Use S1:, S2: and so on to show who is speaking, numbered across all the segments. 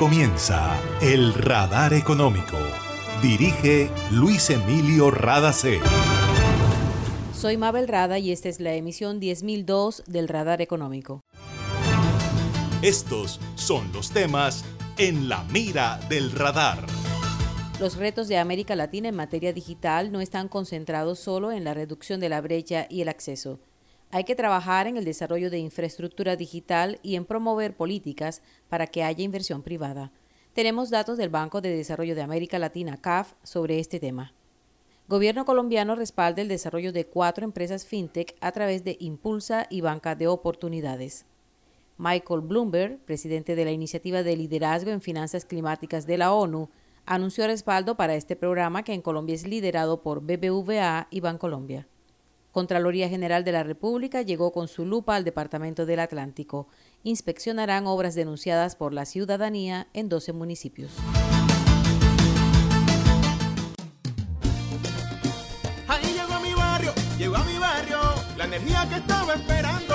S1: comienza El Radar Económico. Dirige Luis Emilio Radacé.
S2: Soy Mabel Rada y esta es la emisión 10002 del Radar Económico.
S1: Estos son los temas en la mira del radar.
S2: Los retos de América Latina en materia digital no están concentrados solo en la reducción de la brecha y el acceso. Hay que trabajar en el desarrollo de infraestructura digital y en promover políticas para que haya inversión privada. Tenemos datos del Banco de Desarrollo de América Latina, CAF, sobre este tema. Gobierno colombiano respalda el desarrollo de cuatro empresas fintech a través de Impulsa y Banca de Oportunidades. Michael Bloomberg, presidente de la Iniciativa de Liderazgo en Finanzas Climáticas de la ONU, anunció respaldo para este programa que en Colombia es liderado por BBVA y Bancolombia. Contraloría General de la República llegó con su lupa al Departamento del Atlántico. Inspeccionarán obras denunciadas por la ciudadanía en 12 municipios.
S3: Ahí llegó mi barrio, llegó a mi barrio, la energía que estaba esperando,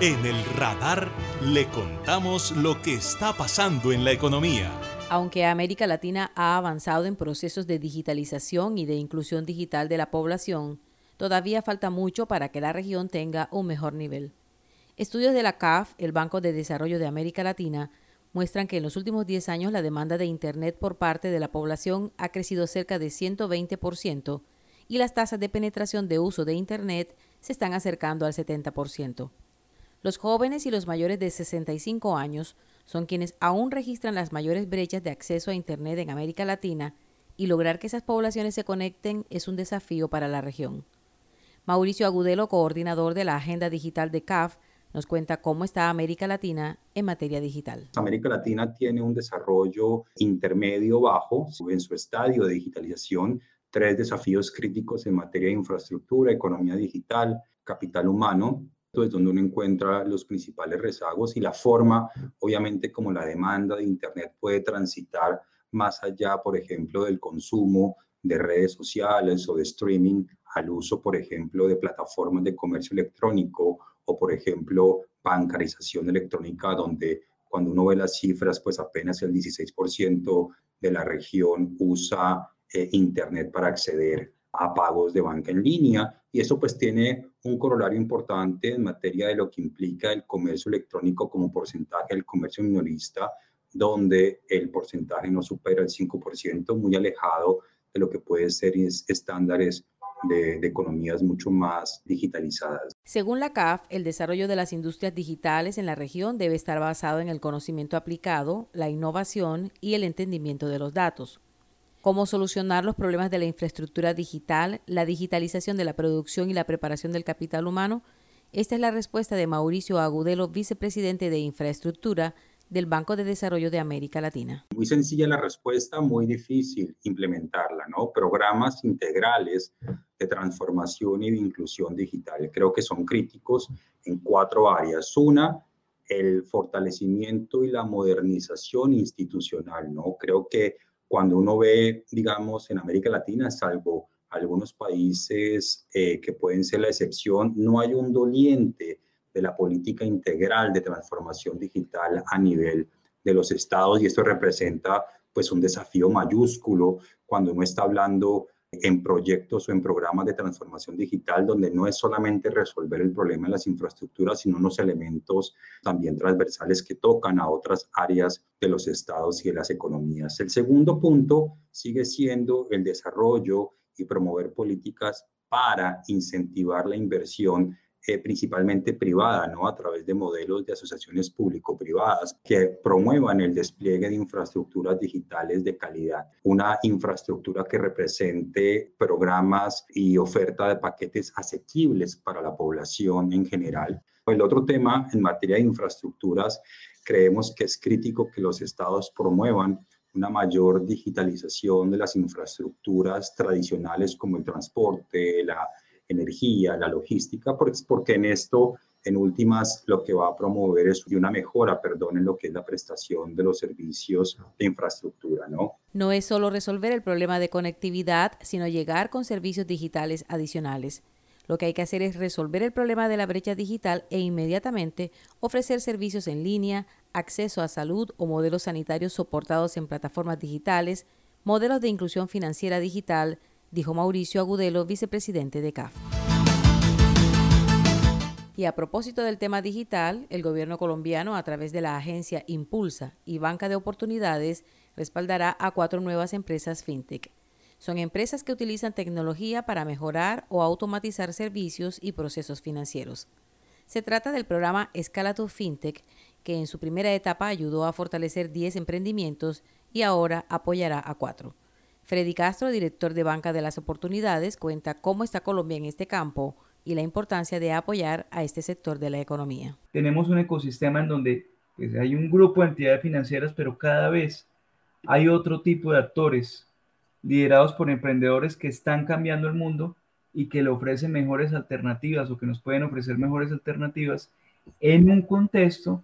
S1: En el radar le contamos lo que está pasando en la economía.
S2: Aunque América Latina ha avanzado en procesos de digitalización y de inclusión digital de la población, todavía falta mucho para que la región tenga un mejor nivel. Estudios de la CAF, el Banco de Desarrollo de América Latina, muestran que en los últimos 10 años la demanda de Internet por parte de la población ha crecido cerca de 120% y las tasas de penetración de uso de Internet se están acercando al 70%. Los jóvenes y los mayores de 65 años son quienes aún registran las mayores brechas de acceso a Internet en América Latina y lograr que esas poblaciones se conecten es un desafío para la región. Mauricio Agudelo, coordinador de la Agenda Digital de CAF, nos cuenta cómo está América Latina en materia digital.
S4: América Latina tiene un desarrollo intermedio bajo en su estadio de digitalización, tres desafíos críticos en materia de infraestructura, economía digital, capital humano es donde uno encuentra los principales rezagos y la forma, obviamente, como la demanda de Internet puede transitar más allá, por ejemplo, del consumo de redes sociales o de streaming al uso, por ejemplo, de plataformas de comercio electrónico o, por ejemplo, bancarización electrónica, donde cuando uno ve las cifras, pues apenas el 16% de la región usa eh, Internet para acceder a pagos de banca en línea y eso pues tiene un corolario importante en materia de lo que implica el comercio electrónico como porcentaje del comercio minorista, donde el porcentaje no supera el 5%, muy alejado de lo que puede ser estándares de, de, economías mucho más digitalizadas.
S2: Según la CAF, el desarrollo de las industrias digitales en la región debe estar basado en el conocimiento aplicado, la innovación y el entendimiento de los datos cómo solucionar los problemas de la infraestructura digital, la digitalización de la producción y la preparación del capital humano? Esta es la respuesta de Mauricio Agudelo, vicepresidente de Infraestructura del Banco de Desarrollo de América Latina.
S4: Muy sencilla la respuesta, muy difícil implementarla, ¿no? Programas integrales de transformación y de inclusión digital creo que son críticos en cuatro áreas. Una, el fortalecimiento y la modernización institucional, ¿no? Creo que cuando uno ve, digamos, en América Latina, salvo algunos países eh, que pueden ser la excepción, no hay un doliente de la política integral de transformación digital a nivel de los estados y esto representa pues un desafío mayúsculo cuando uno está hablando en proyectos o en programas de transformación digital donde no es solamente resolver el problema de las infraestructuras, sino unos elementos también transversales que tocan a otras áreas de los estados y de las economías. El segundo punto sigue siendo el desarrollo y promover políticas para incentivar la inversión eh, principalmente privada, ¿no? A través de modelos de asociaciones público-privadas que promuevan el despliegue de infraestructuras digitales de calidad. Una infraestructura que represente programas y oferta de paquetes asequibles para la población en general. El otro tema en materia de infraestructuras, creemos que es crítico que los estados promuevan una mayor digitalización de las infraestructuras tradicionales como el transporte, la energía, la logística, porque en esto, en últimas, lo que va a promover es una mejora, perdón, en lo que es la prestación de los servicios de infraestructura, ¿no?
S2: No es solo resolver el problema de conectividad, sino llegar con servicios digitales adicionales. Lo que hay que hacer es resolver el problema de la brecha digital e inmediatamente ofrecer servicios en línea, acceso a salud o modelos sanitarios soportados en plataformas digitales, modelos de inclusión financiera digital, dijo Mauricio Agudelo, vicepresidente de CAF. Y a propósito del tema digital, el gobierno colombiano, a través de la agencia Impulsa y Banca de Oportunidades, respaldará a cuatro nuevas empresas fintech. Son empresas que utilizan tecnología para mejorar o automatizar servicios y procesos financieros. Se trata del programa Escala tu Fintech, que en su primera etapa ayudó a fortalecer 10 emprendimientos y ahora apoyará a cuatro. Freddy Castro, director de Banca de las Oportunidades, cuenta cómo está Colombia en este campo y la importancia de apoyar a este sector de la economía.
S5: Tenemos un ecosistema en donde pues, hay un grupo de entidades financieras, pero cada vez hay otro tipo de actores liderados por emprendedores que están cambiando el mundo y que le ofrecen mejores alternativas o que nos pueden ofrecer mejores alternativas en un contexto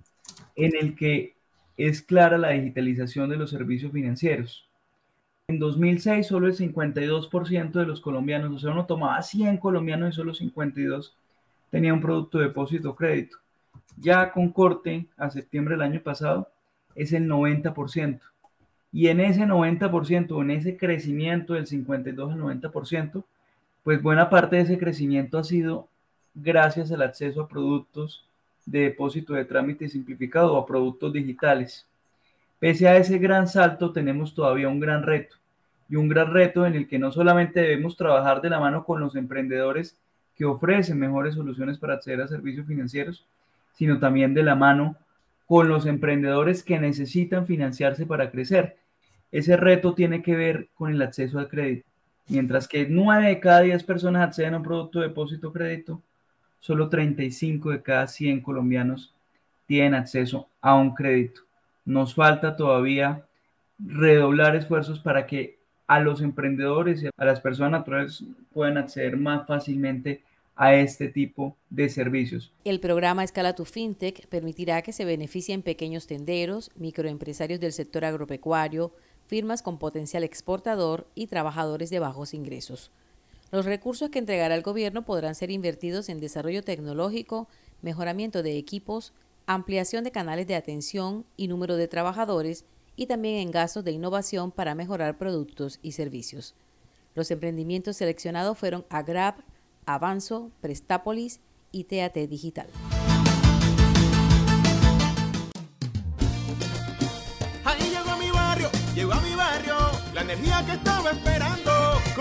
S5: en el que es clara la digitalización de los servicios financieros. En 2006 solo el 52% de los colombianos, o sea, uno tomaba 100 colombianos y solo 52 tenía un producto de depósito o crédito. Ya con corte a septiembre del año pasado es el 90%. Y en ese 90%, en ese crecimiento del 52 al 90%, pues buena parte de ese crecimiento ha sido gracias al acceso a productos de depósito de trámite simplificado o a productos digitales. Pese a ese gran salto, tenemos todavía un gran reto y un gran reto en el que no solamente debemos trabajar de la mano con los emprendedores que ofrecen mejores soluciones para acceder a servicios financieros, sino también de la mano con los emprendedores que necesitan financiarse para crecer. Ese reto tiene que ver con el acceso al crédito. Mientras que 9 de cada 10 personas acceden a un producto de depósito crédito, solo 35 de cada 100 colombianos tienen acceso a un crédito. Nos falta todavía redoblar esfuerzos para que a los emprendedores y a las personas naturales pueden acceder más fácilmente a este tipo de servicios.
S2: El programa Escala tu FinTech permitirá que se beneficien pequeños tenderos, microempresarios del sector agropecuario, firmas con potencial exportador y trabajadores de bajos ingresos. Los recursos que entregará el gobierno podrán ser invertidos en desarrollo tecnológico, mejoramiento de equipos, ampliación de canales de atención y número de trabajadores y también en gastos de innovación para mejorar productos y servicios. Los emprendimientos seleccionados fueron Agrap, Avanzo, Prestápolis y TAT Digital.
S3: Llegó mi barrio, llegó a mi barrio, la energía que estaba esperando,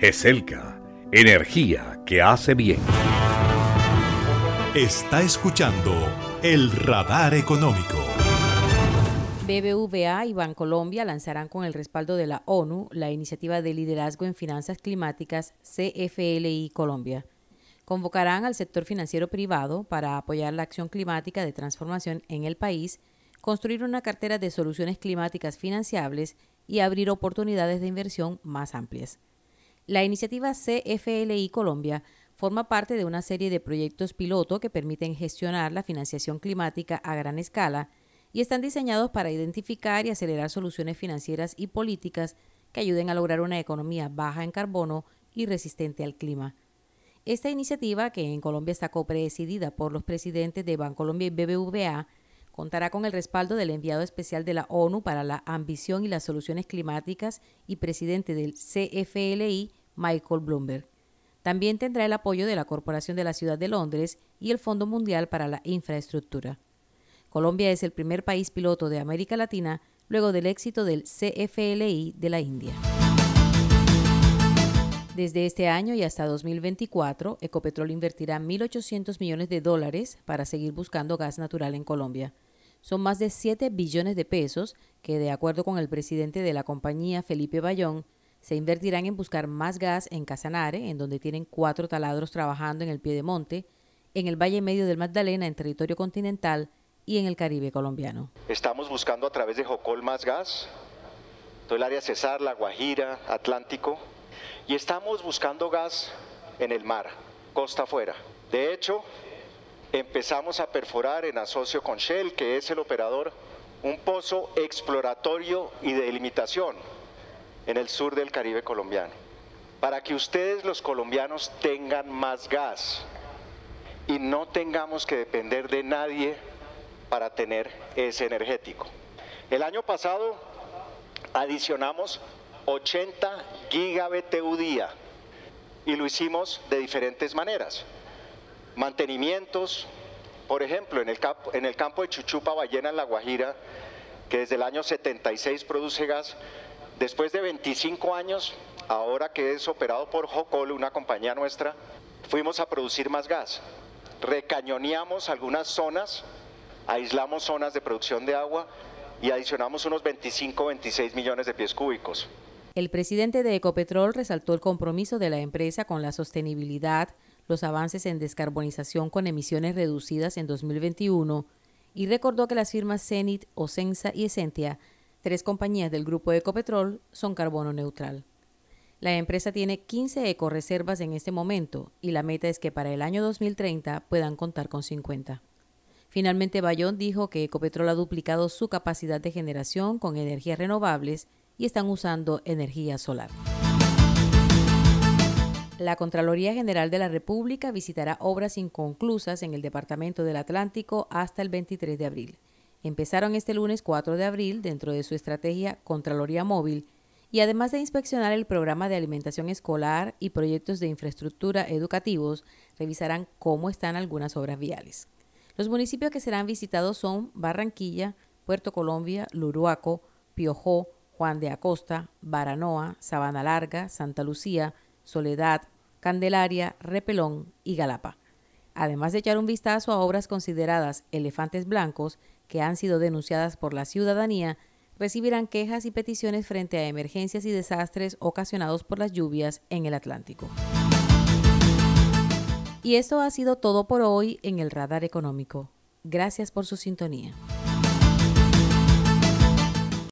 S6: GESELCA, energía que hace bien.
S1: Está escuchando el radar económico.
S2: BBVA y Bancolombia lanzarán con el respaldo de la ONU la iniciativa de liderazgo en finanzas climáticas CFLI Colombia. Convocarán al sector financiero privado para apoyar la acción climática de transformación en el país, construir una cartera de soluciones climáticas financiables y abrir oportunidades de inversión más amplias. La iniciativa CFLI Colombia forma parte de una serie de proyectos piloto que permiten gestionar la financiación climática a gran escala y están diseñados para identificar y acelerar soluciones financieras y políticas que ayuden a lograr una economía baja en carbono y resistente al clima. Esta iniciativa, que en Colombia está copresidida por los presidentes de Bancolombia y BBVA, contará con el respaldo del enviado especial de la ONU para la ambición y las soluciones climáticas y presidente del CFLI, Michael Bloomberg. También tendrá el apoyo de la Corporación de la Ciudad de Londres y el Fondo Mundial para la Infraestructura. Colombia es el primer país piloto de América Latina luego del éxito del CFLI de la India. Desde este año y hasta 2024, Ecopetrol invertirá 1.800 millones de dólares para seguir buscando gas natural en Colombia. Son más de 7 billones de pesos que, de acuerdo con el presidente de la compañía, Felipe Bayón, se invertirán en buscar más gas en Casanare, en donde tienen cuatro taladros trabajando en el pie de monte, en el Valle Medio del Magdalena, en territorio continental, y en el Caribe colombiano.
S7: Estamos buscando a través de Jocol más gas, todo el área Cesar, La Guajira, Atlántico, y estamos buscando gas en el mar, costa afuera. De hecho, empezamos a perforar en asocio con Shell, que es el operador, un pozo exploratorio y de delimitación en el sur del Caribe colombiano, para que ustedes los colombianos tengan más gas y no tengamos que depender de nadie para tener ese energético. El año pasado adicionamos 80 gigabtu día y lo hicimos de diferentes maneras. Mantenimientos, por ejemplo, en el, campo, de Chuchupa Ballena en La Guajira, que desde el año 76 produce gas, Después de 25 años, ahora que es operado por Jocol, una compañía nuestra, fuimos a producir más gas. Recañoneamos algunas zonas, aislamos zonas de producción de agua y adicionamos unos 25 26 millones de pies cúbicos.
S2: El presidente de Ecopetrol resaltó el compromiso de la empresa con la sostenibilidad, los avances en descarbonización con emisiones reducidas en 2021 y recordó que las firmas Cenit, Ocensa y Essentia Tres compañías del grupo Ecopetrol son carbono neutral. La empresa tiene 15 ecoreservas en este momento y la meta es que para el año 2030 puedan contar con 50. Finalmente, Bayón dijo que Ecopetrol ha duplicado su capacidad de generación con energías renovables y están usando energía solar. La Contraloría General de la República visitará obras inconclusas en el Departamento del Atlántico hasta el 23 de abril empezaron este lunes 4 de abril dentro de su estrategia Contraloría Móvil y además de inspeccionar el programa de alimentación escolar y proyectos de infraestructura educativos, revisarán cómo están algunas obras viales. Los municipios que serán visitados son Barranquilla, Puerto Colombia, Luruaco, Piojó, Juan de Acosta, Baranoa, Sabana Larga, Santa Lucía, Soledad, Candelaria, Repelón y Galapa. Además de echar un vistazo a obras consideradas elefantes blancos, que han sido denunciadas por la ciudadanía recibirán quejas y peticiones frente a emergencias y desastres ocasionados por las lluvias en el Atlántico. Y esto ha sido todo por hoy en el Radar Económico. Gracias por su sintonía.